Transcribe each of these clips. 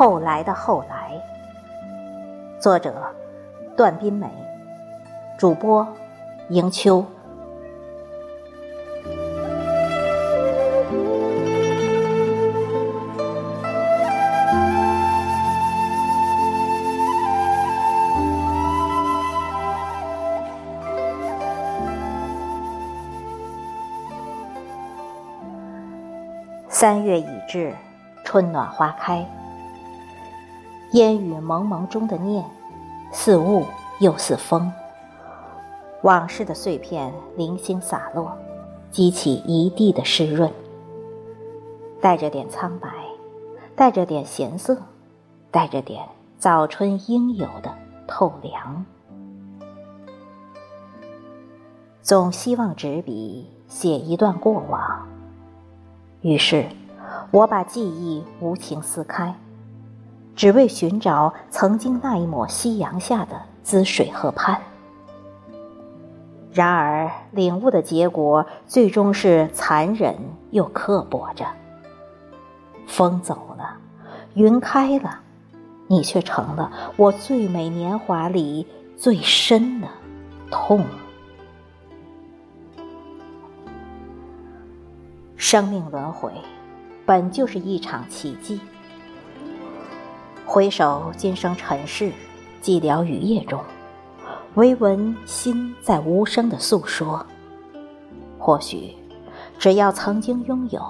后来的后来，作者段斌美，主播迎秋。三月已至，春暖花开。烟雨蒙蒙中的念，似雾又似风。往事的碎片零星洒落，激起一地的湿润，带着点苍白，带着点咸涩，带着点早春应有的透凉。总希望执笔写一段过往。于是，我把记忆无情撕开，只为寻找曾经那一抹夕阳下的滋水河畔。然而，领悟的结果最终是残忍又刻薄着。风走了，云开了，你却成了我最美年华里最深的痛。生命轮回，本就是一场奇迹。回首今生尘世，寂寥雨夜中，唯闻心在无声的诉说。或许，只要曾经拥有，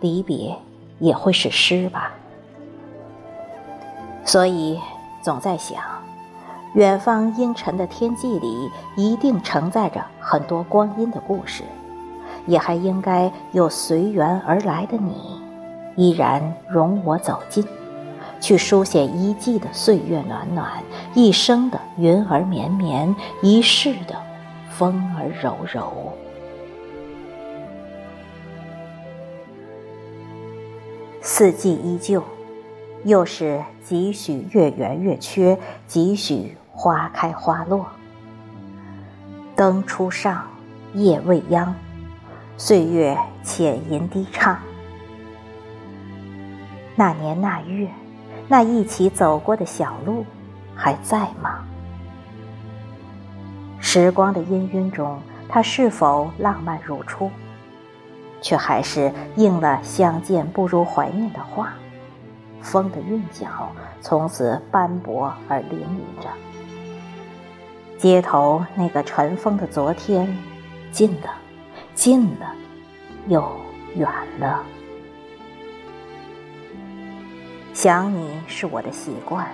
离别也会是诗吧。所以，总在想，远方阴沉的天际里，一定承载着很多光阴的故事。也还应该有随缘而来的你，依然容我走近，去书写一季的岁月暖暖，一生的云儿绵绵，一世的风儿柔柔。四季依旧，又是几许月圆月缺，几许花开花落。灯初上，夜未央。岁月浅吟低唱，那年那月，那一起走过的小路，还在吗？时光的氤氲中，它是否浪漫如初？却还是应了“相见不如怀念”的话。风的韵脚从此斑驳而淋漓着。街头那个尘封的昨天，近了。近了，又远了。想你是我的习惯，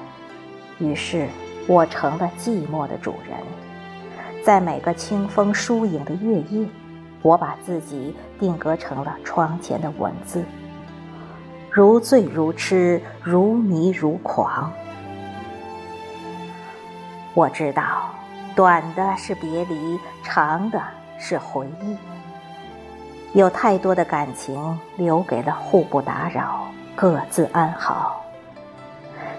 于是我成了寂寞的主人。在每个清风疏影的月夜，我把自己定格成了窗前的文字，如醉如痴，如迷如狂。我知道，短的是别离，长的是回忆。有太多的感情留给了互不打扰，各自安好。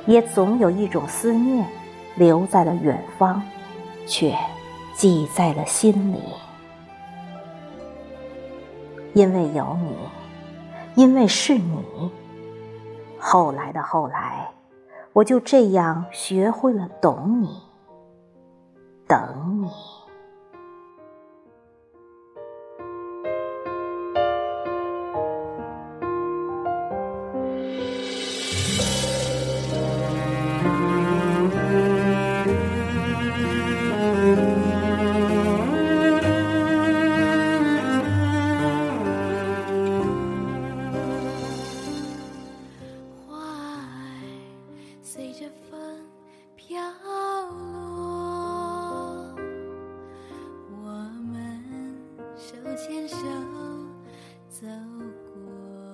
也总有一种思念留在了远方，却记在了心里。因为有你，因为是你，后来的后来，我就这样学会了懂你，等你。牵手走过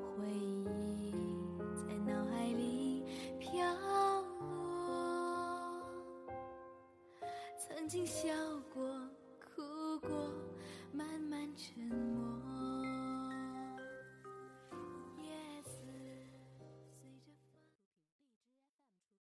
回忆在脑海里飘落。曾经笑